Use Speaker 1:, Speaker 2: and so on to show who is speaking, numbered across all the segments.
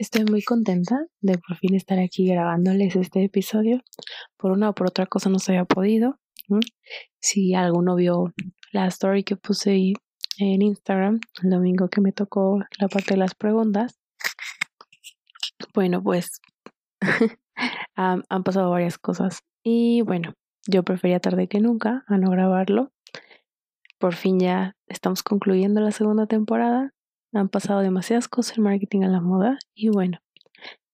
Speaker 1: Estoy muy contenta de por fin estar aquí grabándoles este episodio. Por una o por otra cosa no se había podido. Si alguno vio la story que puse en Instagram el domingo que me tocó la parte de las preguntas, bueno, pues han, han pasado varias cosas. Y bueno, yo prefería tarde que nunca a no grabarlo. Por fin ya estamos concluyendo la segunda temporada han pasado demasiadas cosas en marketing a la moda y bueno,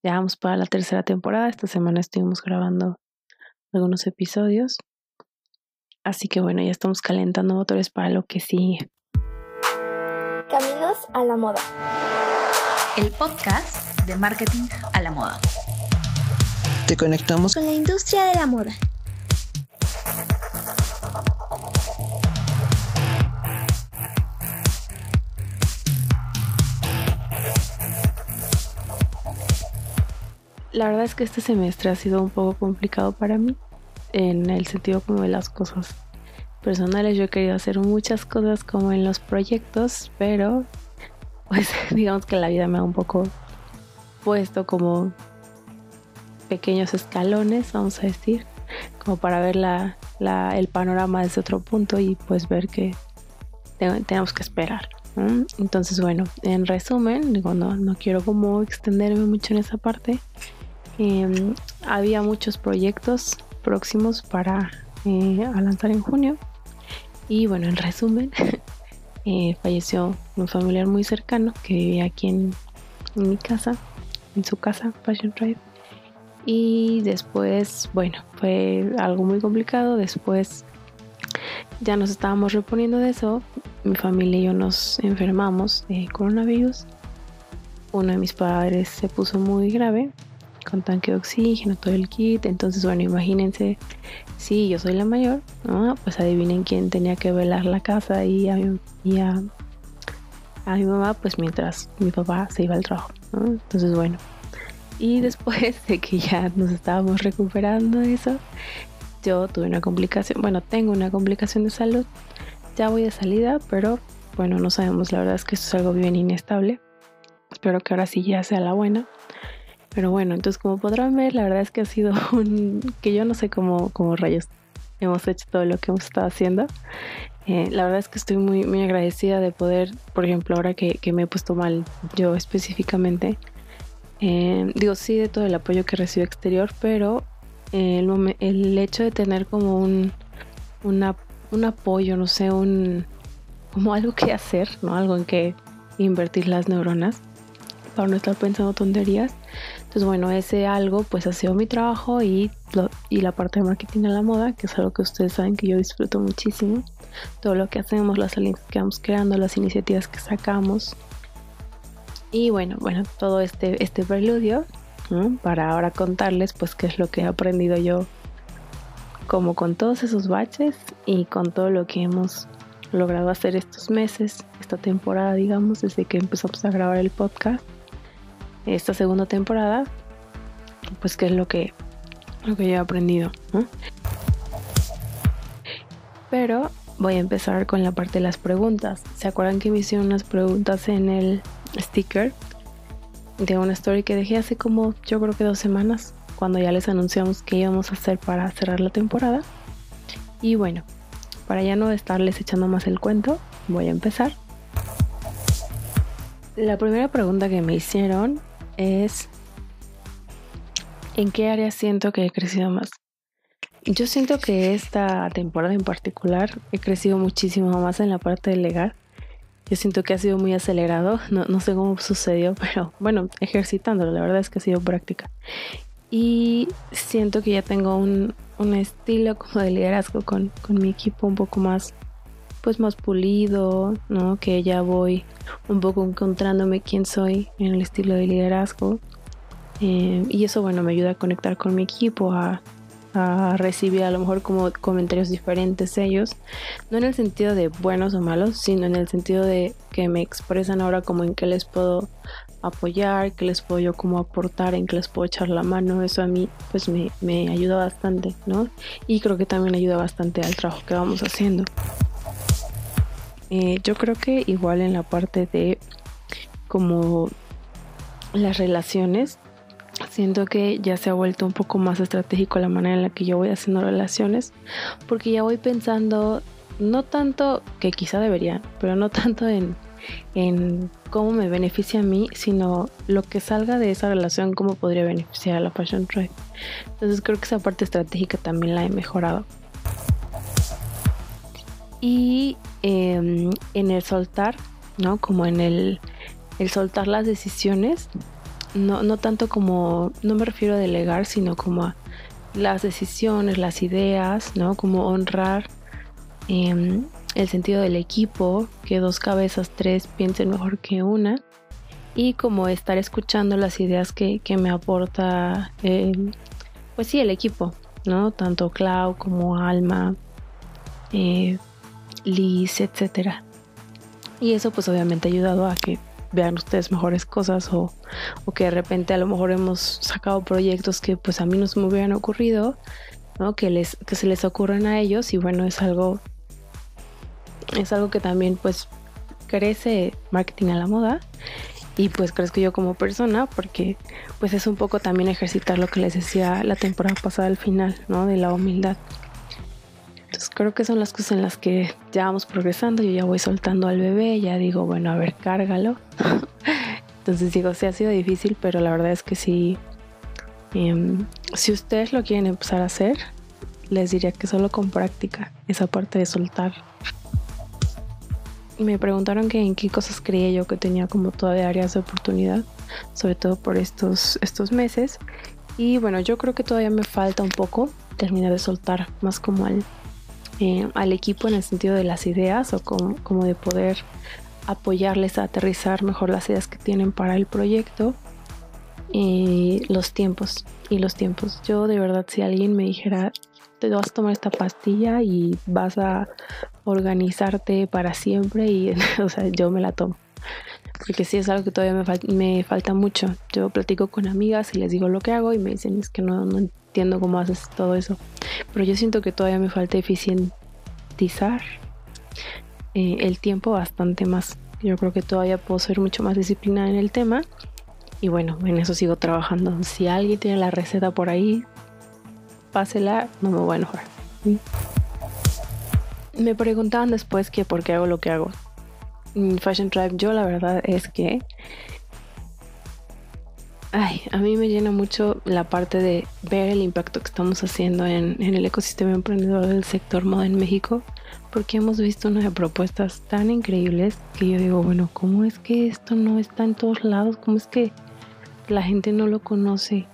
Speaker 1: ya vamos para la tercera temporada. Esta semana estuvimos grabando algunos episodios. Así que bueno, ya estamos calentando motores para lo que sigue.
Speaker 2: Caminos a la moda.
Speaker 3: El podcast de marketing a la moda.
Speaker 4: Te conectamos
Speaker 2: con la industria de la moda.
Speaker 1: La verdad es que este semestre ha sido un poco complicado para mí en el sentido como de las cosas personales. Yo he querido hacer muchas cosas como en los proyectos, pero pues digamos que la vida me ha un poco puesto como pequeños escalones, vamos a decir, como para ver la, el panorama desde otro punto y pues ver que tenemos que esperar. Entonces, bueno, en resumen, digo, no, no quiero como extenderme mucho en esa parte. Em, había muchos proyectos próximos para eh, lanzar en junio. Y bueno, en resumen, eh, falleció un familiar muy cercano que vivía aquí en, mi casa, en su casa, Fashion Drive. Y después, bueno, fue algo muy complicado. Después ya nos estábamos reponiendo de eso. Mi familia y yo nos enfermamos de coronavirus. Uno de mis padres se puso muy grave con tanque de oxígeno, todo el kit. Entonces, bueno, imagínense, si yo soy la mayor, pues adivinen quién tenía que velar la casa y a mi, a, mi mamá, pues mientras mi papá se iba al trabajo. Entonces, bueno. Y después de que ya nos estábamos recuperando de eso, yo tuve una complicación, bueno, tengo una complicación de salud. Ya voy de salida, pero bueno, no sabemos, la verdad es que esto es algo bien inestable. Espero que ahora sí ya sea la buena. Pero bueno, entonces como podrán ver, la verdad es que ha sido un... que yo no sé cómo, cómo rayos hemos hecho todo lo que hemos estado haciendo. Eh, la verdad es que estoy muy, muy agradecida de poder, por ejemplo, ahora que, me he puesto mal yo específicamente, eh, digo sí de todo el apoyo que recibo exterior, pero el, el hecho de tener como un, un apoyo, no sé, un como algo que hacer, ¿no? Algo en que invertir las neuronas para no estar pensando tonterías, entonces, bueno, ese algo pues ha sido mi trabajo y, y la parte de marketing a la moda, que es algo que ustedes saben que yo disfruto muchísimo. Todo lo que hacemos, las alianzas que vamos creando, las iniciativas que sacamos. Y bueno, bueno, todo este, este preludio para ahora contarles pues qué es lo que he aprendido yo como con todos esos baches y con todo lo que hemos logrado hacer estos meses, esta temporada, digamos, desde que empezamos a grabar el podcast esta segunda temporada, pues qué es lo que, lo que yo he aprendido. Pero voy a empezar con la parte de las preguntas. ¿Se acuerdan que me hicieron unas preguntas en el sticker de una story que dejé hace como yo creo que dos semanas, cuando ya les anunciamos qué íbamos a hacer para cerrar la temporada? Y bueno, para ya no estarles echando más el cuento, voy a empezar. La primera pregunta que me hicieron es en qué área siento que he crecido más. Yo siento que esta temporada en particular he crecido muchísimo más en la parte del legal. Yo siento que ha sido muy acelerado, no, sé cómo sucedió, pero bueno, ejercitándolo, la verdad es que ha sido práctica. Y siento que ya tengo un, estilo como de liderazgo con, con mi equipo un poco más pues más pulido, ¿no? Que ya voy un poco encontrándome quién soy en el estilo de liderazgo. Eh, y eso, bueno, me ayuda a conectar con mi equipo, a, recibir a lo mejor como comentarios diferentes ellos. No en el sentido de buenos o malos, sino en el sentido de que me expresan ahora como en qué les puedo apoyar, qué les puedo yo como aportar, en qué les puedo echar la mano. Eso a mí pues me, me ayuda bastante, ¿no? Y creo que también ayuda bastante al trabajo que vamos haciendo. Eh, yo creo que igual en la parte de como las relaciones. Siento que ya se ha vuelto un poco más estratégico la manera en la que yo voy haciendo relaciones, porque ya voy pensando, no tanto que quizá debería, pero no tanto en, en cómo me beneficia a mí, sino lo que salga de esa relación, cómo podría beneficiar a la Fashion Tribe. Entonces creo que esa parte estratégica también la he mejorado. Y em, en el soltar, ¿no? Como en el, el soltar las decisiones, no, no tanto como, no me refiero a delegar, sino como a las decisiones, las ideas, ¿no? Como honrar eh, el sentido del equipo, que dos cabezas, tres piensen mejor que una, y como estar escuchando las ideas que, me aporta, pues sí, el equipo, ¿no? Tanto Clau como Alma, eh, Liz, etcétera. Y eso pues obviamente ha ayudado a que vean ustedes mejores cosas o, o, que de repente a lo mejor hemos sacado proyectos que pues a mí no se me hubieran ocurrido, ¿no? Que, les, que se les ocurren a ellos y bueno, es algo es algo que también pues crece marketing a la moda y pues crezco yo como persona porque pues es un poco también ejercitar lo que les decía la temporada pasada al final, ¿no? De la humildad. Entonces creo que son las cosas en las que ya vamos progresando, yo ya voy soltando al bebé, ya digo, bueno, a ver, cárgalo. Entonces digo, sí ha sido difícil, pero la verdad es que sí, em, si ustedes lo quieren empezar a hacer, les diría que solo con práctica, esa parte de soltar me preguntaron que en qué cosas creía yo que tenía como todavía áreas de oportunidad, sobre todo por estos, estos meses. Y bueno, yo creo que todavía me falta un poco terminar de soltar más como al, eh, al equipo en el sentido de las ideas o como, como de poder apoyarles a aterrizar mejor las ideas que tienen para el proyecto y los tiempos y los tiempos yo de verdad si alguien me dijera te vas a tomar esta pastilla y vas a organizarte para siempre y o sea, yo me la tomo. Porque sí es algo que todavía me, me, falta mucho. Yo platico con amigas y les digo lo que hago y me dicen es que no, no entiendo cómo haces todo eso. Pero yo siento que todavía me falta eficientizar eh, el tiempo bastante más. Yo creo que todavía puedo ser mucho más disciplinada en el tema. Y bueno, en eso sigo trabajando. Si alguien tiene la receta por ahí, pásela, no me voy a enojar. Me preguntaban después que por qué hago lo que hago. Fashion Tribe, yo la verdad es que ay, a mí me llena mucho la parte de ver el impacto que estamos haciendo en, el ecosistema emprendedor del sector moda en México, porque hemos visto unas propuestas tan increíbles que yo digo, bueno, ¿cómo es que esto no está en todos lados? ¿Cómo es que la gente no lo conoce?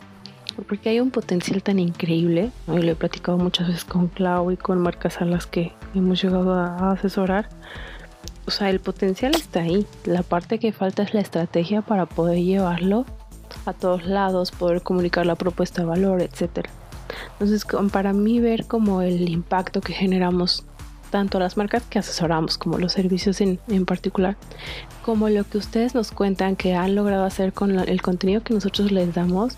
Speaker 1: porque hay un potencial tan increíble, y lo he platicado muchas veces con Clau y con marcas a las que hemos llegado a asesorar. O sea, el potencial está ahí. La parte que falta es la estrategia para poder llevarlo a todos lados, poder comunicar la propuesta de valor, etc. Entonces, para mí ver como el impacto que generamos tanto las marcas que asesoramos como los servicios en, en, particular, como lo que ustedes nos cuentan que han logrado hacer con el contenido que nosotros les damos,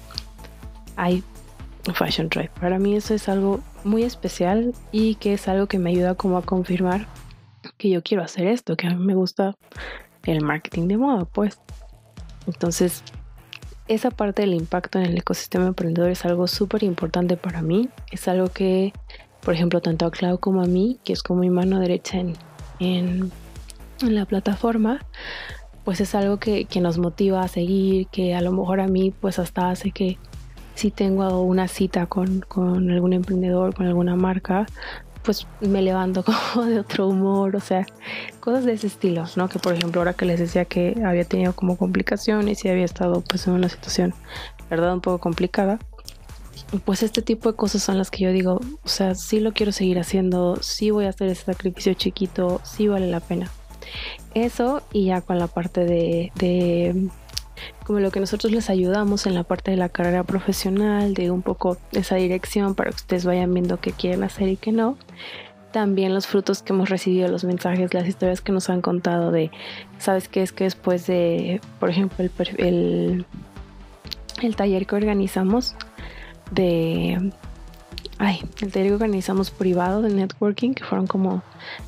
Speaker 1: hay Fashion Drive. Para mí eso es algo muy especial y que es algo que me ayuda como a confirmar que yo quiero hacer esto, que a mí me gusta el marketing de moda, pues. Entonces, esa parte del impacto en el ecosistema emprendedor es algo súper importante para mí. Es algo que, por ejemplo, tanto a Clau como a mí, que es como mi mano derecha en, en, en la plataforma, pues es algo que, que nos motiva a seguir, que a lo mejor a mí pues hasta hace que si tengo una cita con, con algún emprendedor, con alguna marca, pues me levanto como de otro humor, o sea, cosas de ese estilo, ¿no? Que por ejemplo ahora que les decía que había tenido como complicaciones y había estado pues en una situación, verdad, un poco complicada, pues este tipo de cosas son las que yo digo, o sea, sí lo quiero seguir haciendo, sí voy a hacer ese sacrificio chiquito, sí vale la pena. Eso y ya con la parte de, de como lo que nosotros les ayudamos en la parte de la carrera profesional, de un poco esa dirección para que ustedes vayan viendo qué quieren hacer y qué no. También los frutos que hemos recibido, los mensajes, las historias que nos han contado de, ¿sabes qué? Es que después de, por ejemplo, el, el, el taller que organizamos de ay, el taller que organizamos privado de networking, que fueron como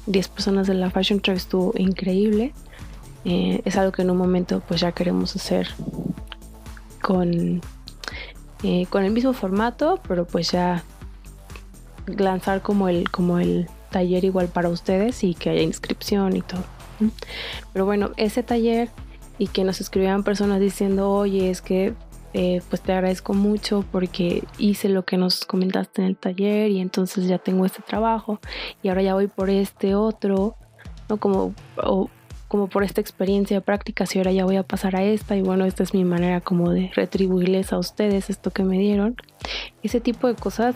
Speaker 1: 10 personas de la Fashion Trend, estuvo increíble. Eh, es algo que en un momento pues ya queremos hacer con, eh, con el mismo formato, pero pues ya lanzar como el, como el taller igual para ustedes y que haya inscripción y todo. Pero bueno, ese taller y que nos escribían personas diciendo, oye, es que eh, pues te agradezco mucho porque hice lo que nos comentaste en el taller y entonces ya tengo este trabajo y ahora ya voy por este otro, ¿no? Como, como por esta experiencia práctica, si ahora ya voy a pasar a esta y bueno, esta es mi manera como de retribuirles a ustedes esto que me dieron. Ese tipo de cosas,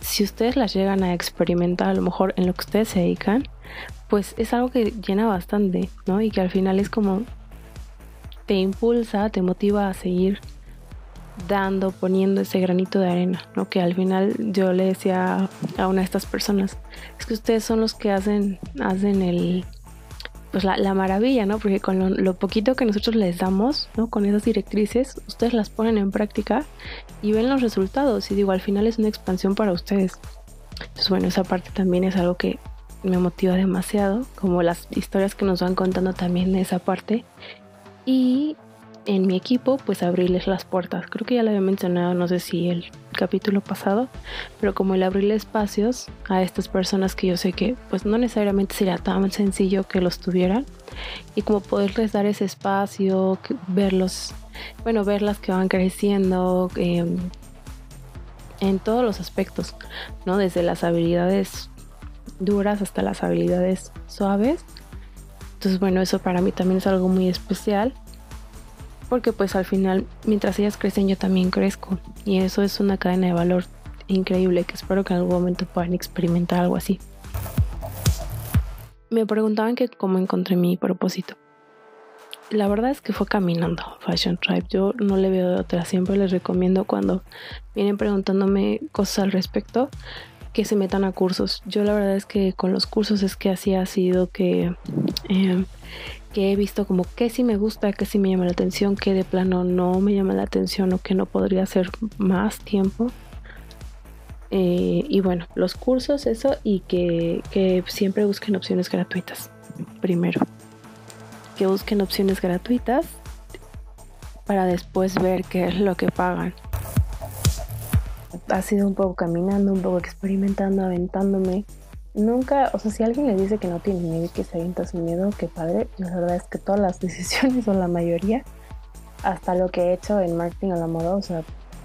Speaker 1: si ustedes las llegan a experimentar a lo mejor en lo que ustedes se dedican, pues es algo que llena bastante, ¿no? Y que al final es como te impulsa, te motiva a seguir dando, poniendo ese granito de arena, ¿no? Que al final yo le decía a una de estas personas, es que ustedes son los que hacen, hacen el, pues la, maravilla, ¿no? Porque con lo, poquito que nosotros les damos, ¿no? Con esas directrices, ustedes las ponen en práctica y ven los resultados. Y digo, al final es una expansión para ustedes. Entonces, bueno, esa parte también es algo que me motiva demasiado, como las historias que nos van contando también de esa parte. Y en mi equipo, pues abrirles las puertas. Creo que ya lo había mencionado, no sé si el capítulo pasado, pero como el abrirle espacios a estas personas que yo sé que pues no necesariamente sería tan sencillo que los tuvieran y como poderles dar ese espacio, verlos, bueno, verlas que van creciendo em, en todos los aspectos, ¿no? Desde las habilidades duras hasta las habilidades suaves. Entonces, bueno, eso para mí también es algo muy especial porque pues al final mientras ellas crecen yo también crezco y eso es una cadena de valor increíble que espero que en algún momento puedan experimentar algo así. Me preguntaban que cómo encontré mi propósito. La verdad es que fue caminando Fashion Tribe. Yo no le veo de otra. Siempre les recomiendo cuando vienen preguntándome cosas al respecto que se metan a cursos. Yo la verdad es que con los cursos es que así ha sido que eh, que he visto como que sí me gusta, que sí me llama la atención, que de plano no me llama la atención o que no podría hacer más tiempo. Eh, y bueno, los cursos, eso, y que, que siempre busquen opciones gratuitas. Primero, que busquen opciones gratuitas para después ver qué es lo que pagan. Ha sido un poco caminando, un poco experimentando, aventándome nunca, o sea, si alguien le dice que no tiene miedo y que se avienta sin miedo, qué padre. La verdad es que todas las decisiones o la mayoría, hasta lo que he hecho en marketing a la moda, o sea,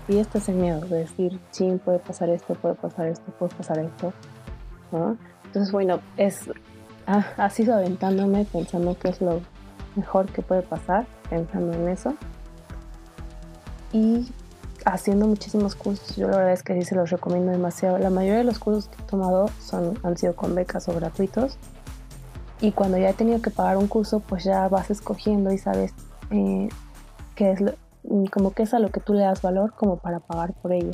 Speaker 1: es el miedo de decir, sí, puede pasar esto, puede pasar esto, puede pasar esto, ¿no? Entonces, bueno, es, ha, ha sido aventándome pensando que es lo mejor que puede pasar, pensando en eso. Y haciendo muchísimos cursos. Yo la verdad es que sí se los recomiendo demasiado. La mayoría de los cursos que he tomado son, han sido con becas o gratuitos. Y cuando ya he tenido que pagar un curso, pues ya vas escogiendo y sabes eh, qué es lo, como que es a lo que tú le das valor como para pagar por ello.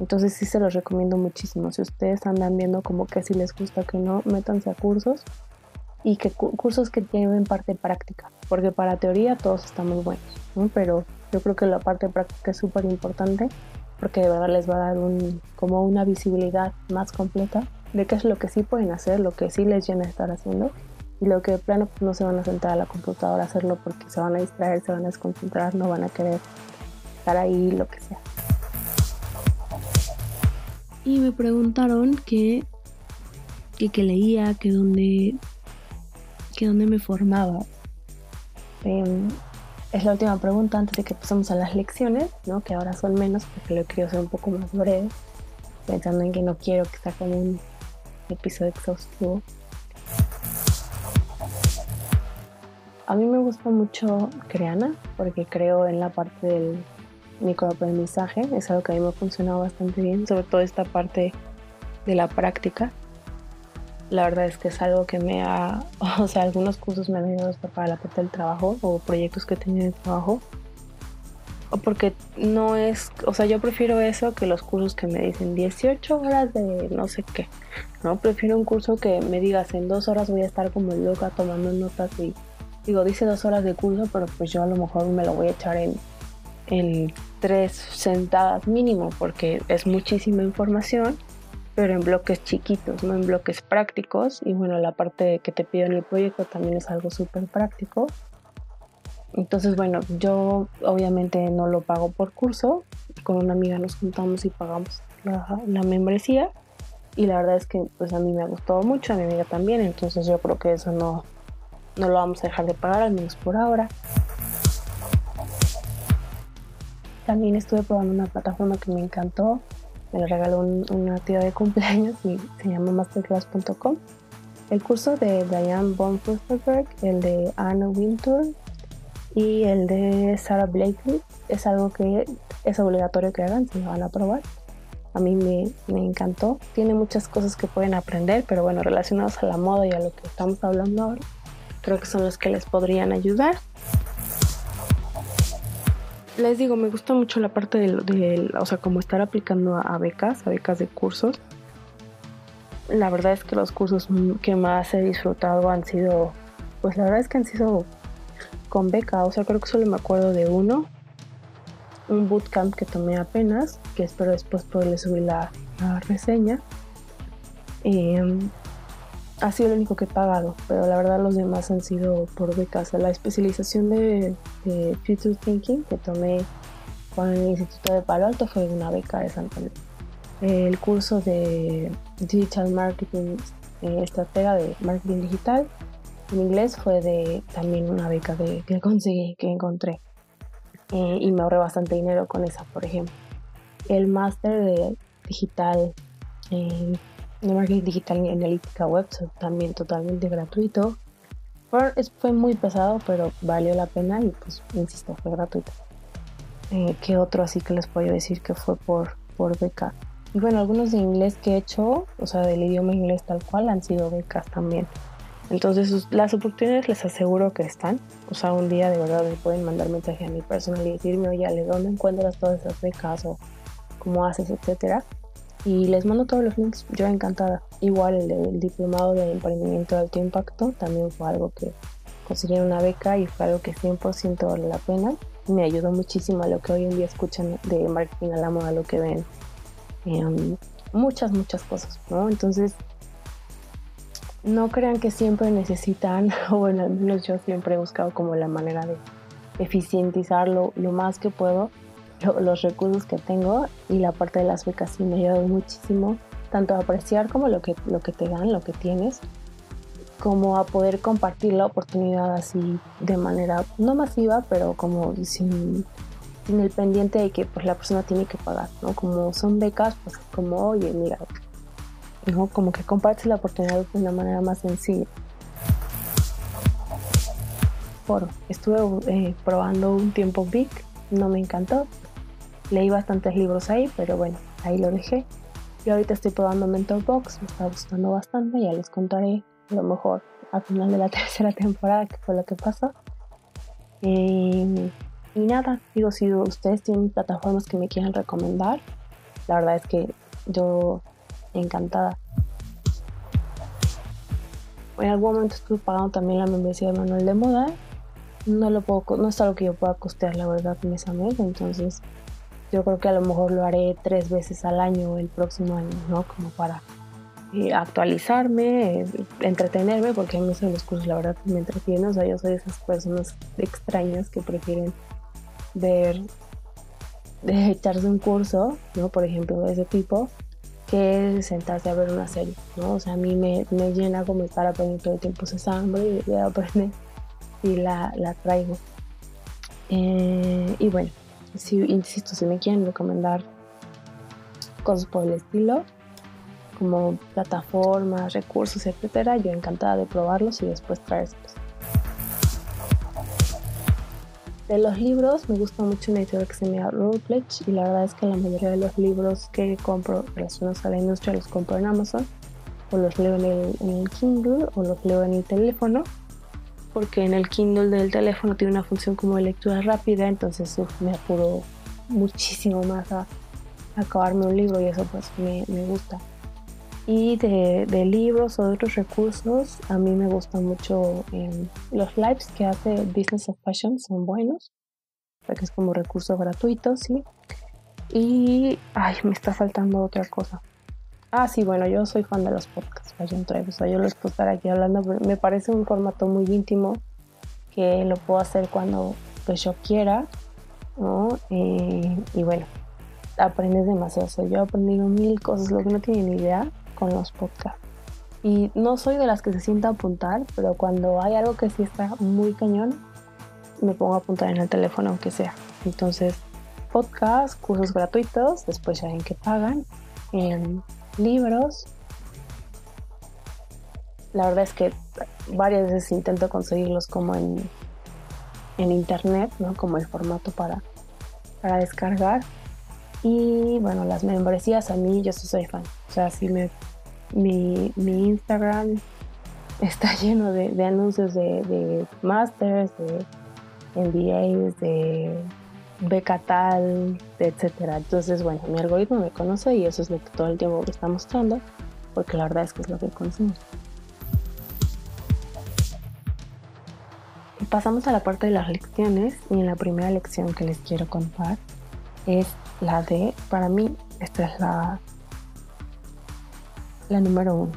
Speaker 1: Entonces sí se los recomiendo muchísimo. Si ustedes andan viendo como que si les gusta que no, métanse a cursos y que cursos que tienen parte práctica, porque para teoría todos estamos buenos, ¿no? pero yo creo que la parte práctica es súper importante porque de verdad les va a dar un, como una visibilidad más completa de qué es lo que sí pueden hacer, lo que sí les llena estar haciendo y lo que de plano pues, no se van a sentar a la computadora a hacerlo porque se van a distraer, se van a desconcentrar, no van a querer estar ahí, lo que sea. Y me preguntaron que, que, leía, que dónde, que dónde me formaba. Em, es la última pregunta antes de que pasemos a las lecciones, ¿no? que ahora son menos porque lo quiero hacer un poco más breve, pensando en que no quiero que sea como un episodio exhaustivo. A mí me gusta mucho Creana porque creo en la parte del microaprendizaje, es algo que a mí me ha funcionado bastante bien, sobre todo esta parte de la práctica la verdad es que es algo que me ha, o sea, algunos cursos me han ayudado para la parte del trabajo o proyectos que he tenido en trabajo. Porque no es, o sea, yo prefiero eso que los cursos que me dicen 18 horas de no sé qué. No, prefiero un curso que me digas en dos horas voy a estar como loca tomando notas y digo, dice dos horas de curso, pero pues yo a lo mejor me lo voy a echar en, en tres sentadas mínimo porque es muchísima información pero en bloques chiquitos, no en bloques prácticos. Y bueno, la parte que te pido en el proyecto también es algo súper práctico. Entonces, bueno, yo obviamente no lo pago por curso. Con una amiga nos juntamos y pagamos la, la membresía. Y la verdad es que pues a mí me ha gustado mucho, a mi amiga también. Entonces yo creo que eso no, no lo vamos a dejar de pagar, al menos por ahora. También estuve probando una plataforma que me encantó. Me la regaló una tía de cumpleaños y se llama masterclass.com. El curso de Diane von Furstenberg, el de Anna Wintour y el de Sarah Blakely es algo que es obligatorio que hagan si lo van a probar. A mí me, me, encantó. Tiene muchas cosas que pueden aprender, pero bueno, relacionados a la moda y a lo que estamos hablando ahora, creo que son los que les podrían ayudar les digo, me gusta mucho la parte del, o sea, como estar aplicando a, becas, a becas de cursos. La verdad es que los cursos que más he disfrutado han sido, pues la verdad es que han sido con beca, o sea, creo que solo me acuerdo de uno, un bootcamp que tomé apenas, que espero después poderle subir la, reseña. Em, ha sido el único que he pagado, pero la verdad los demás han sido por becas. La especialización de, Future Thinking que tomé con el Instituto de Palo Alto fue una beca de Santander. El curso de Digital Marketing, eh, estratega de marketing digital en inglés fue de también una beca de, que conseguí, que encontré. Eh, y me ahorré bastante dinero con esa, por ejemplo. El máster de digital eh, de marketing digital y analítica web, también totalmente gratuito. Fue, muy pesado, pero valió la pena y pues, insisto, fue gratuito. Eh, ¿Qué otro así que les puedo decir que fue por, por beca? Y bueno, algunos de inglés que he hecho, o sea, del idioma inglés tal cual, han sido becas también. Entonces, las oportunidades les aseguro que están. O sea, un día de verdad me pueden mandar mensaje a mi personal y decirme, oye, ¿de dónde encuentras todas esas becas? O cómo haces, etcétera y les mando todos los links, yo encantada. Igual el, diplomado de emprendimiento de alto impacto también fue algo que conseguí una beca y fue algo que 100% vale la pena. Me ayudó muchísimo a lo que hoy en día escuchan de marketing a la moda, lo que ven. Em, muchas, muchas cosas, ¿no? Entonces, no crean que siempre necesitan, o bueno, al menos yo siempre he buscado como la manera de eficientizarlo lo más que puedo los recursos que tengo y la parte de las becas sí me ayudado muchísimo, tanto a apreciar como lo que, lo que te dan, lo que tienes, como a poder compartir la oportunidad así de manera no masiva, pero como sin, sin el pendiente de que pues la persona tiene que pagar, ¿no? Como son becas, pues como, oye, mira, ¿no? Como que compartes la oportunidad de una manera más sencilla. Por, estuve eh, probando un tiempo Big, no me encantó, Leí bastantes libros ahí, pero bueno, ahí lo dejé. Y ahorita estoy probando Mentor Box, me está gustando bastante, ya les contaré a lo mejor al final de la tercera temporada qué fue lo que pasó. y nada, digo, si ustedes tienen plataformas que me quieran recomendar, la verdad es que yo encantada. En algún momento estuve pagando también la membresía de manual de moda. No lo puedo, no es algo que yo pueda costear la verdad mes a mes, entonces yo creo que a lo mejor lo haré tres veces al año el próximo año, ¿no? Como para eh, actualizarme, eh, entretenerme, porque a mí los cursos la verdad me entretienen, o sea, yo soy de esas personas extrañas que prefieren ver, echarse un curso, ¿no? Por ejemplo, de ese tipo, que sentarse a ver una serie, ¿no? O sea, a mí me, me llena como estar aprendiendo todo el tiempo esa hambre y de aprender y la, la traigo. Eh, y bueno, si, insisto, si me quieren recomendar cosas por el estilo, como plataformas, recursos, etcétera, yo encantada de probarlos y después traérselos. De los libros, me gusta mucho una editorial que se llama Rolepledge y la verdad es que la mayoría de los libros que compro relacionados a la industria los compro en Amazon o los leo en el Kindle o los leo en el teléfono porque en el Kindle del teléfono tiene una función como de lectura rápida, entonces me apuro muchísimo más a, acabarme un libro y eso pues me, gusta. Y de, libros o de otros recursos, a mí me gustan mucho em, los lives que hace Business of Fashion, son buenos, porque es como recurso gratuito, ¿sí? Y, ay, me está faltando otra cosa. Ah, sí, bueno, yo soy fan de los podcasts, yo les puedo estar aquí hablando, me parece un formato muy íntimo que lo puedo hacer cuando pues yo quiera, ¿no? Eh, y bueno, aprendes demasiado. yo he aprendido mil cosas, lo que no tienen idea con los podcasts. Y no soy de las que se sienta a apuntar, pero cuando hay algo que sí está muy cañón, me pongo a apuntar en el teléfono, aunque sea. Entonces, podcast, cursos gratuitos, después ya ven que pagan, en libros. La verdad es que varias veces intento conseguirlos como en, en internet, ¿no? Como el formato para, para descargar. Y bueno, las membresías a mí yo soy fan. O sea, si me, mi, mi Instagram está lleno de, de anuncios de, de masters, de MBAs, de beca tal, etcétera. Entonces, bueno, mi algoritmo me conoce y eso es lo que todo el tiempo me está mostrando, porque la verdad es que es lo que consumo. Pasamos a la parte de las lecciones y en la primera lección que les quiero contar es la de, para mí, esta es la, la número uno.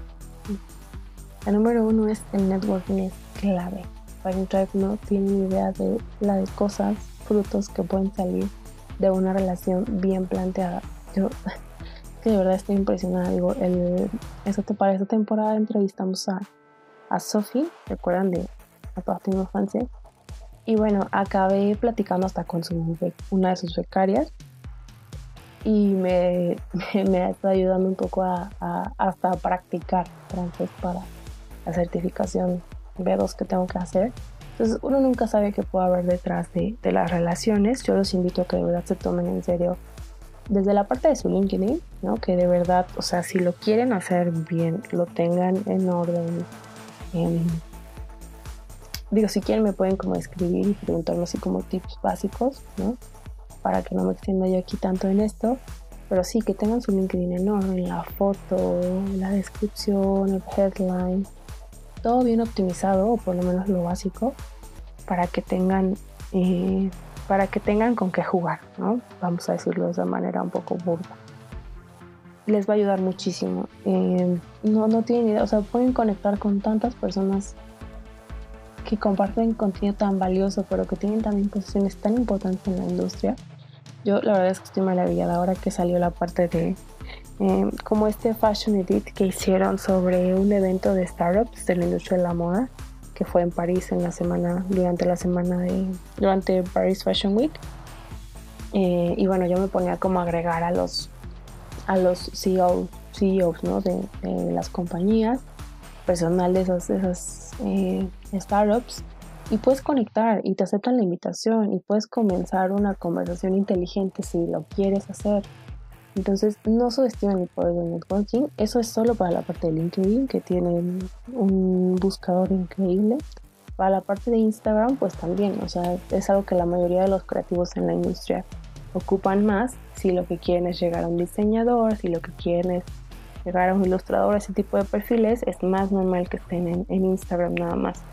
Speaker 1: La número uno es el networking es clave. Drive no tiene idea de la de cosas, frutos que pueden salir de una relación bien planteada. Yo que de verdad estoy impresionada. Digo, el, para esta temporada entrevistamos a, a Sophie, ¿recuerdan de a Partir Infancia? Y bueno, acabé platicando hasta con su, una de sus becarias y me, me, está ayudando un poco a, hasta practicar francés para la certificación B2 que tengo que hacer. Entonces uno nunca sabe qué puede haber detrás de, de, las relaciones. Yo los invito a que de verdad se tomen en serio desde la parte de su LinkedIn, ¿no? Que de verdad, o sea, si lo quieren hacer bien, lo tengan en orden. digo, si quieren me pueden como escribir y preguntarme así como tips básicos, ¿no? para que no me extienda yo aquí tanto en esto, pero sí que tengan su LinkedIn enorme, la foto, la descripción, el headline, todo bien optimizado o por lo menos lo básico para que tengan eh, para que tengan con qué jugar, ¿no? Vamos a decirlo de esa manera un poco burda. Les va a ayudar muchísimo. Eh, no, no tienen idea, o sea, pueden conectar con tantas personas que comparten contenido tan valioso, pero que tienen también posiciones tan importantes en la industria. Yo la verdad es que estoy maravillada ahora que salió la parte de eh, como este Fashion Edit que hicieron sobre un evento de startups de la industria de la moda que fue en París en la semana, durante la semana de, durante Paris Fashion Week. Eh, y bueno, yo me ponía como a agregar a los, a los CEO, CEOs ¿no? de, de las compañías, personal de esas, de esas eh, startups y puedes conectar y te aceptan la invitación y puedes comenzar una conversación inteligente si lo quieres hacer. Entonces, no subestimen el poder del networking. Eso es solo para la parte de LinkedIn, que tiene un buscador increíble. Para la parte de Instagram, pues también, o sea, es algo que la mayoría de los creativos en la industria ocupan más si lo que quieren es llegar a un diseñador, si lo que quieren es llegar a un ilustrador, ese tipo de perfiles, es más normal que estén en, en Instagram nada más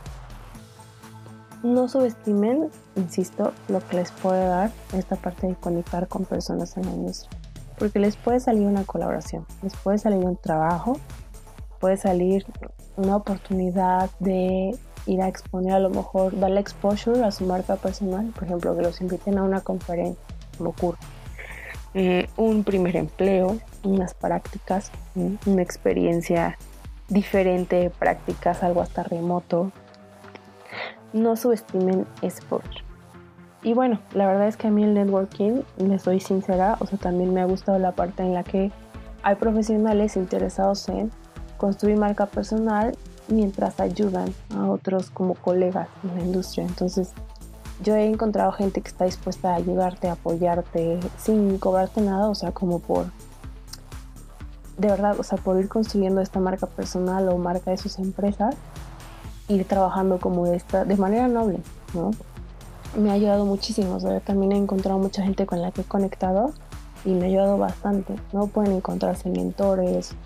Speaker 1: no subestimen, insisto, lo que les puede dar esta parte de conectar con personas en la industria. Porque les puede salir una colaboración, les puede salir un trabajo, puede salir una oportunidad de ir a exponer, a lo mejor darle exposure a su marca personal, por ejemplo, que los inviten a una conferencia, como ocurre. Eh, un primer empleo, unas prácticas, una experiencia diferente, prácticas, algo hasta remoto, no subestimen ese poder. Y bueno, la verdad es que a mí el networking, les soy sincera, o sea, también me ha gustado la parte en la que hay profesionales interesados en construir marca personal mientras ayudan a otros como colegas en la industria. Entonces, yo he encontrado gente que está dispuesta a ayudarte, apoyarte sin cobrarte nada, o sea, como por de verdad, o sea, por ir construyendo esta marca personal o marca de sus empresas ir trabajando como esta, de manera noble, ¿no? Me ha ayudado muchísimo, también he encontrado mucha gente con la que he conectado y me ha ayudado bastante, ¿no? Pueden encontrarse mentores,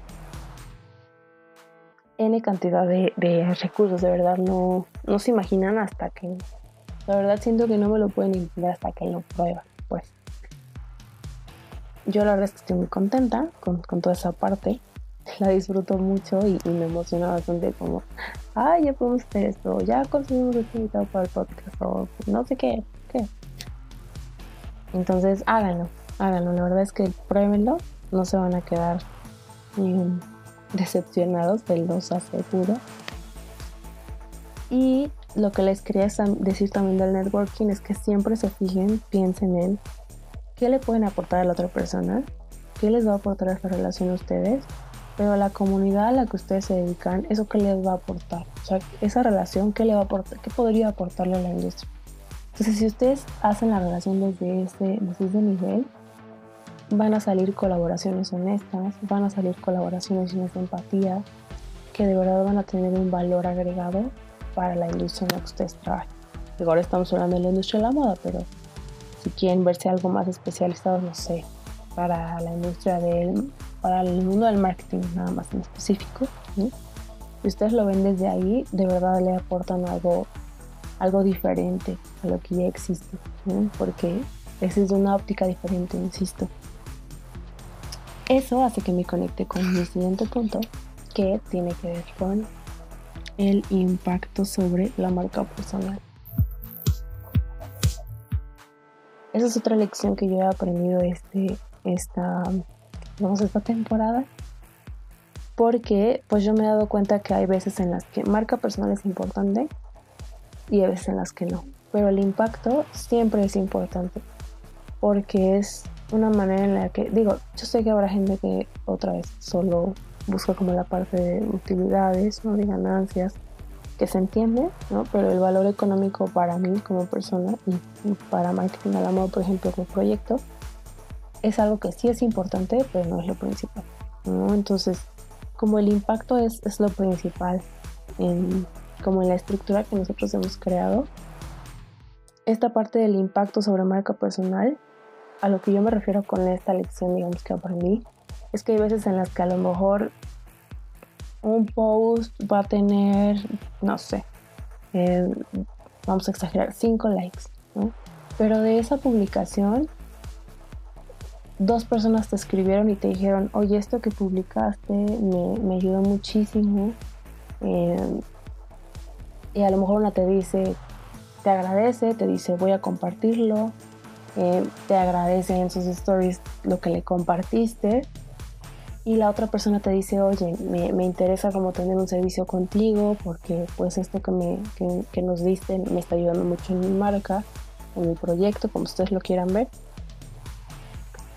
Speaker 1: N cantidad de, recursos, de verdad no, no se imaginan hasta que, la verdad siento que no me lo pueden entender hasta que lo prueban, pues. Yo la verdad estoy muy contenta con, con toda esa parte la disfruto mucho y, me emociona bastante como, ah, ya podemos hacer esto, ya conseguimos este invitado para el podcast o no sé qué, qué. Entonces háganlo, háganlo. La verdad es que pruébenlo, no se van a quedar eh, decepcionados, te los aseguro. Y lo que les quería decir también del networking es que siempre se fijen, piensen en qué le pueden aportar a la otra persona, qué les va a aportar a esta relación a ustedes, pero la comunidad a la que ustedes se dedican, eso qué les va a aportar. O sea, esa relación, qué le va a aportar, qué podría aportarle a la industria. Entonces, si ustedes hacen la relación desde ese, desde ese nivel, van a salir colaboraciones honestas, van a salir colaboraciones llenas de empatía, que de verdad van a tener un valor agregado para la industria en la que ustedes trabajan. Ahora estamos hablando de la industria de la moda, pero si quieren verse algo más especializado, no sé, para la industria del, para el mundo del marketing nada más en específico, si ustedes lo ven desde ahí, de verdad le aportan algo, algo diferente a lo que ya existe, porque esa es una óptica diferente, insisto. Eso hace que me conecte con mi siguiente punto, que tiene que ver con el impacto sobre la marca personal. Esa es otra lección que yo he aprendido este, esta, vamos, esta temporada. Porque pues yo me he dado cuenta que hay veces en las que marca personal es importante y hay veces en las que no. Pero el impacto siempre es importante porque es una manera en la que, digo, yo sé que habrá gente que otra vez solo busca como la parte de utilidades, ¿no? de ganancias, que se entiende, ¿no? pero el valor económico para mí como persona y, para marketing al amor, por ejemplo, como proyecto, es algo que sí es importante, pero no es lo principal. Entonces, como el impacto es, es lo principal, como en la estructura que nosotros hemos creado, esta parte del impacto sobre marca personal, a lo que yo me refiero con esta lección, digamos que aprendí, es que hay veces en las que a lo mejor un post va a tener, no sé, eh, vamos a exagerar, 5 likes. Pero de esa publicación, dos personas te escribieron y te dijeron, oye, esto que publicaste me, ayudó muchísimo. Eh, y a lo mejor una te dice, te agradece, te dice, voy a compartirlo. Eh, te agradece en sus stories lo que le compartiste y la otra persona te dice, oye, me, interesa como tener un servicio contigo porque pues esto que, me, que, nos diste me está ayudando mucho en mi marca, en mi proyecto, como ustedes lo quieran ver.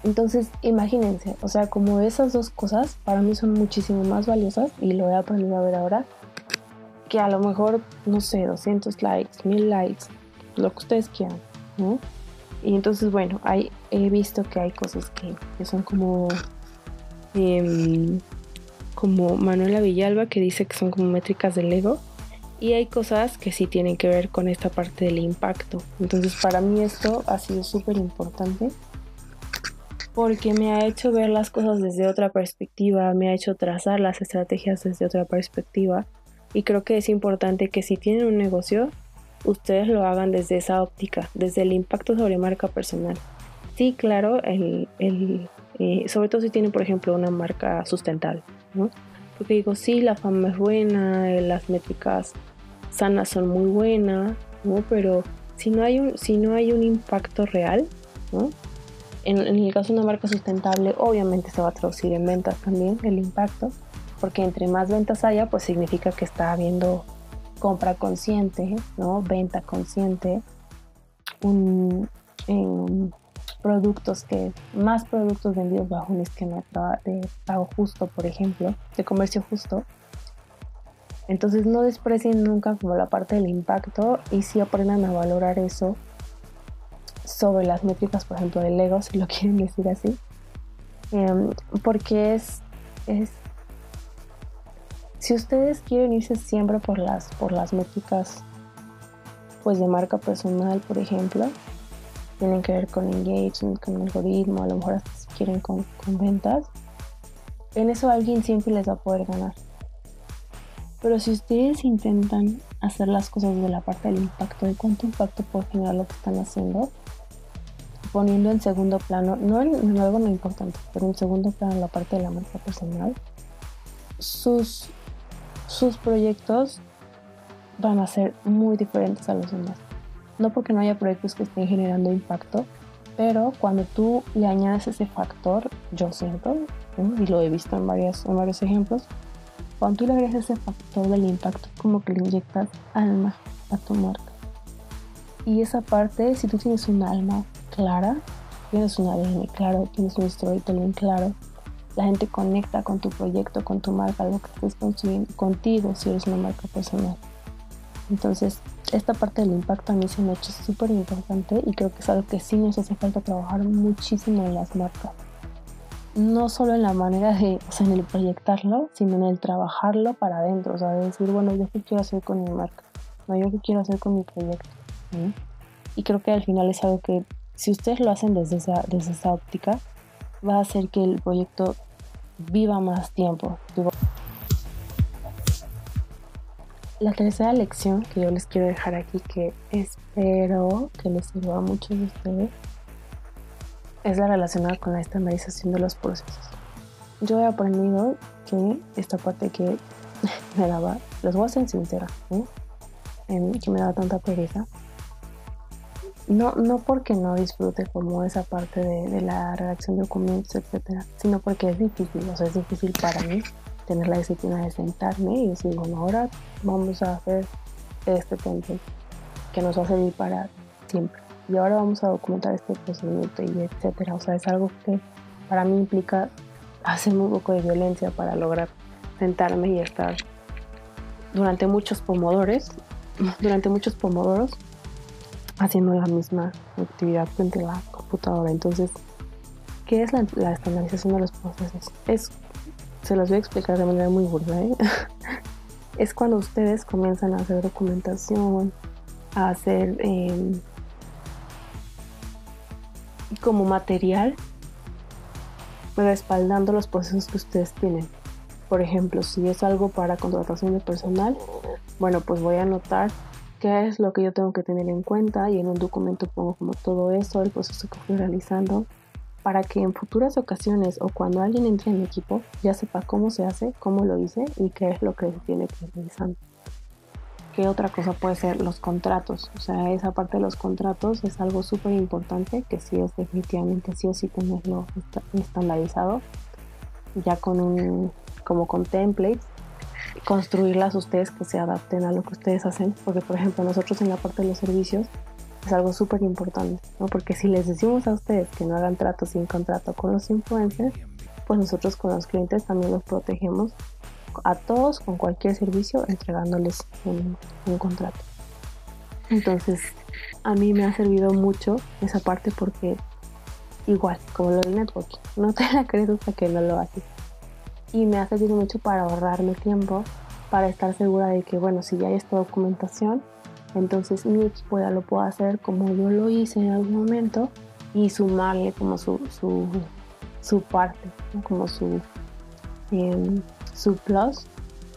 Speaker 1: Entonces, imagínense, o sea, como esas dos cosas para mí son muchísimo más valiosas y lo he aprendido a ver ahora, que a lo mejor, no sé, 200 likes, 1000 likes, lo que ustedes quieran, ¿no? Y entonces, bueno, hay, he visto que hay cosas que, que son como Em, como Manuela Villalba que dice que son como métricas del ego y hay cosas que sí tienen que ver con esta parte del impacto. Entonces para mí esto ha sido súper importante porque me ha hecho ver las cosas desde otra perspectiva, me ha hecho trazar las estrategias desde otra perspectiva y creo que es importante que si tienen un negocio, ustedes lo hagan desde esa óptica, desde el impacto sobre marca personal. Sí, claro, el, el eh, sobre todo si tienen, por ejemplo, una marca sustentable, ¿no? Porque digo, sí, la fama es buena, eh, las métricas sanas son muy buenas, ¿no? Pero si no hay un, si no hay un impacto real, ¿no? En, en, el caso de una marca sustentable, obviamente se va a traducir en ventas también el impacto, porque entre más ventas haya, pues significa que está habiendo compra consciente, ¿no? Venta consciente, un, productos que más productos vendidos bajo un esquema de pago justo, por ejemplo, de comercio justo. Entonces no desprecien nunca como la parte del impacto y si aprendan a valorar eso sobre las métricas, por ejemplo, del ego, si lo quieren decir así. Em, porque es, es si ustedes quieren irse siempre por las por las métricas pues de marca personal, por ejemplo, tienen que ver con engagement, con algoritmo, a lo mejor hasta si quieren con, ventas, en eso alguien siempre les va a poder ganar. Pero si ustedes intentan hacer las cosas de la parte del impacto, de cuánto impacto puede generar lo que están haciendo, poniendo en segundo plano, no en, algo no importante, pero en segundo plano la parte de la marca personal, sus, sus proyectos van a ser muy diferentes a los demás. No porque no haya proyectos que estén generando impacto, Pero cuando tú le añades ese factor, yo siento, y lo he visto en, varias, en varios ejemplos, cuando tú le agregas ese factor del impacto, como que le inyectas alma a tu marca. Y esa parte, si tú tienes un alma clara, tienes un ADN claro, tienes un storytelling claro, la gente conecta con tu proyecto, con tu marca, lo que estés construyendo contigo si eres una marca personal. Entonces, esta parte del impacto a mí se me ha hecho súper importante y creo que es algo que sí nos hace falta trabajar muchísimo en las marcas. No solo en la manera de, o sea, en el proyectarlo, sino en el trabajarlo para adentro, o sea, de decir, bueno, yo qué quiero hacer con mi marca, no, yo qué quiero hacer con mi proyecto. Y creo que al final es algo que si ustedes lo hacen desde esa, desde esa óptica, va a hacer que el proyecto viva más tiempo. La tercera lección que yo les quiero dejar aquí, que espero que les sirva a muchos de ustedes, es la relacionada con la estandarización de los procesos. Yo he aprendido que esta parte que me daba, les voy a ser sincera, que me daba tanta pereza. No, no porque no disfrute como esa parte de, la redacción de documentos, etcétera, sino porque es difícil, o sea, es difícil para mí tener la disciplina de sentarme y decir, bueno, ahora vamos a hacer este template que nos va a servir para siempre. Y ahora vamos a documentar este procedimiento y etcétera. O sea, es algo que para mí implica hacer un poco de violencia para lograr sentarme y estar durante muchos pomodores, durante muchos pomodoros, haciendo la misma actividad frente a la computadora. Entonces, ¿qué es la, la estandarización de los procesos? Es se los voy a explicar de manera muy burda, ¿eh? es cuando ustedes comienzan a hacer documentación, a hacer em, como material respaldando los procesos que ustedes tienen. Por ejemplo, si es algo para contratación de personal, bueno, pues voy a anotar qué es lo que yo tengo que tener en cuenta y en un documento pongo como todo eso, el proceso que estoy realizando, para que en futuras ocasiones o cuando alguien entre en mi equipo ya sepa cómo se hace, cómo lo hice y qué es lo que tiene que realizar. ¿Qué otra cosa puede ser? Los contratos. O sea, esa parte de los contratos es algo súper importante que sí es definitivamente sí o sí tenerlo estandarizado ya con un como con templates construirlas ustedes que se adapten a lo que ustedes hacen porque por ejemplo nosotros en la parte de los servicios es algo súper importante, ¿no? Porque si les decimos a ustedes que no hagan trato sin contrato con los influencers, pues nosotros con los clientes también los protegemos a todos con cualquier servicio entregándoles un, contrato. Entonces, a mí me ha servido mucho esa parte porque igual, como lo del networking, no te la crees hasta que no lo haces. Y me ha servido mucho para ahorrarme tiempo, para estar segura de que, bueno, si ya hay esta documentación, entonces mi equipo ya lo puedo hacer como yo lo hice en algún momento y sumarle como su, su, parte, como su, em, su plus,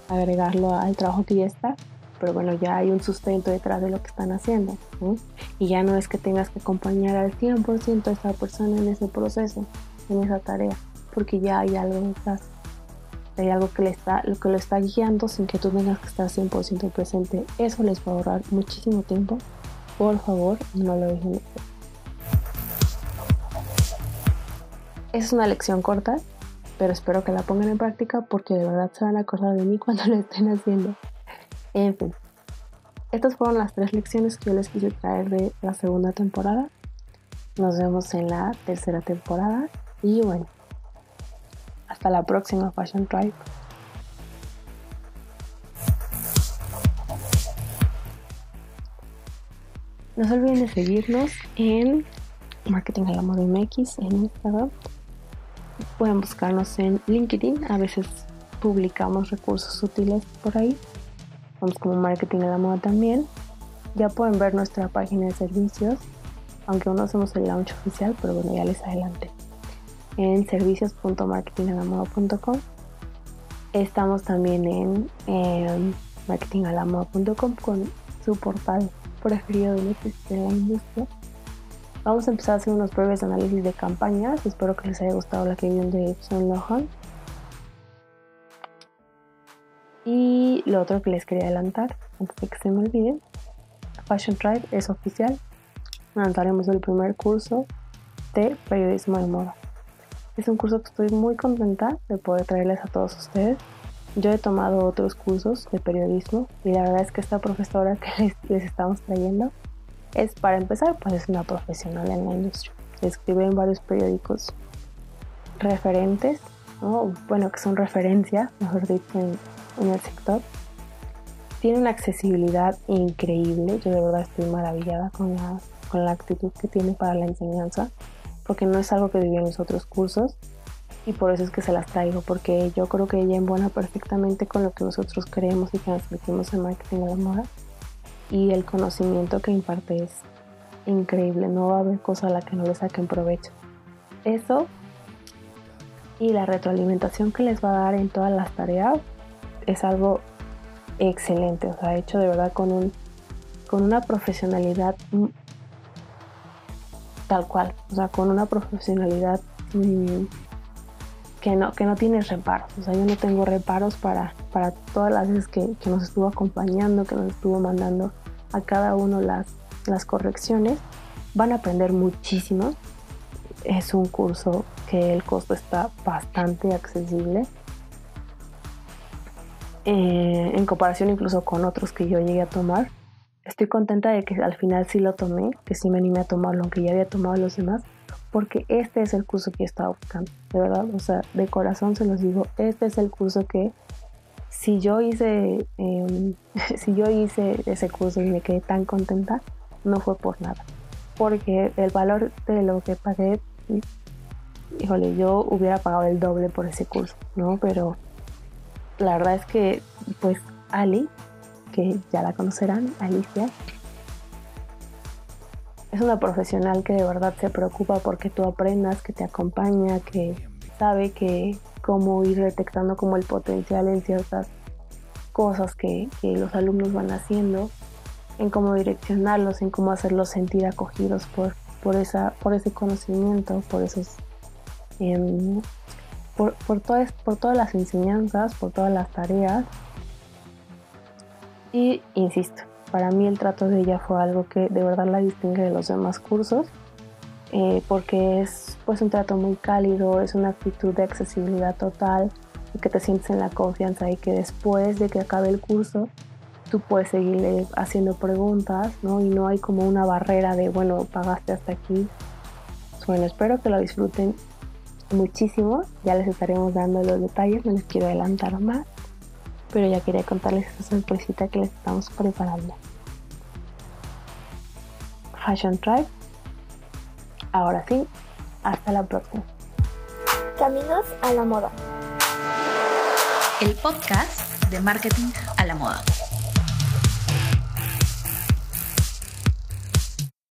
Speaker 1: agregarlo al trabajo que ya está. Pero bueno, ya hay un sustento detrás de lo que están haciendo. Y ya no es que tengas que acompañar al 100% a esa persona en ese proceso, en esa tarea, porque ya hay algo detrás hay algo que, le está, lo que lo está guiando sin que tú tengas que estar 100% presente. Eso les va a ahorrar muchísimo tiempo. Por favor, no lo dejen. Es una lección corta, pero espero que la pongan en práctica porque de verdad se van a acordar de mí cuando lo estén haciendo. En fin, estas fueron las tres lecciones que yo les quise traer de la segunda temporada. Nos vemos en la tercera temporada y bueno, hasta la próxima Fashion Tribe. No se olviden de seguirnos en Marketing a la Moda MX en Instagram. Pueden buscarnos en LinkedIn. A veces publicamos recursos útiles por ahí. Vamos como Marketing a la Moda también. Ya pueden ver nuestra página de servicios. Aunque aún no hacemos el launch oficial, pero bueno, ya les adelanté en servicios.marketingalamoda.com. Estamos también en marketingalamoda.com con su portal preferido de la industria. Vamos a empezar a hacer unos breves análisis de campañas. Espero que les haya gustado la que vieron de Son Lohan. Y lo otro que les quería adelantar, antes de que se me olvide, Fashion Tribe es oficial. Lanzaremos el primer curso de periodismo de moda. Es un curso que estoy muy contenta de poder traerles a todos ustedes. Yo he tomado otros cursos de periodismo y la verdad es que esta profesora que les, estamos trayendo es, para empezar, pues es una profesional en la industria. Escribe en varios periódicos referentes, bueno, que son referencia, mejor dicho, en, en el sector. Tiene una accesibilidad increíble, yo de verdad estoy maravillada con la, con la actitud que tiene para la enseñanza, porque no es algo que viví en los otros cursos y por eso es que se las traigo, porque yo creo que ella embona perfectamente con lo que nosotros creemos y transmitimos en marketing de la moda y el conocimiento que imparte es increíble, no va a haber cosa a la que no le saquen provecho. Eso y la retroalimentación que les va a dar en todas las tareas es algo excelente, o sea, hecho de verdad con un con una profesionalidad tal cual, o sea, con una profesionalidad mm, que no, que no tiene reparos, o sea, yo no tengo reparos para, para todas las veces que, nos estuvo acompañando, que nos estuvo mandando a cada uno las, las correcciones, van a aprender muchísimo, es un curso que el costo está bastante accesible, eh, en comparación incluso con otros que yo llegué a tomar. Estoy contenta de que al final sí lo tomé, que sí me animé a tomarlo, aunque ya había tomado los demás, porque este es el curso que yo estaba buscando, de verdad, o sea, de corazón se los digo, este es el curso que si yo hice, em, si yo hice ese curso y me quedé tan contenta, no fue por nada, porque el valor de lo que pagué, híjole, yo hubiera pagado el doble por ese curso, ¿no? Pero la verdad es que, pues, Ali, que ya la conocerán, Alicia, es una profesional que de verdad se preocupa porque tú aprendas, que te acompaña, que sabe que cómo ir detectando el potencial en ciertas cosas que, los alumnos van haciendo, en cómo direccionarlos, en cómo hacerlos sentir acogidos por, por, esa, por ese conocimiento, por esos em, por, todas, por todas las enseñanzas, por todas las tareas. Y insisto, para mí el trato de ella fue algo que de verdad la distingue de los demás cursos, eh, porque es pues un trato muy cálido, es una actitud de accesibilidad total, y que te sientes en la confianza y que después de que acabe el curso tú puedes seguirle haciendo preguntas, ¿no? Y no hay como una barrera de, bueno, pagaste hasta aquí. Bueno, espero que lo disfruten muchísimo. Ya les estaremos dando los detalles, no les quiero adelantar más. Pero ya quería contarles esta sorpresita que les estamos preparando. Fashion Tribe. Ahora sí, hasta la próxima.
Speaker 2: Caminos a la moda.
Speaker 3: El podcast de marketing a la moda.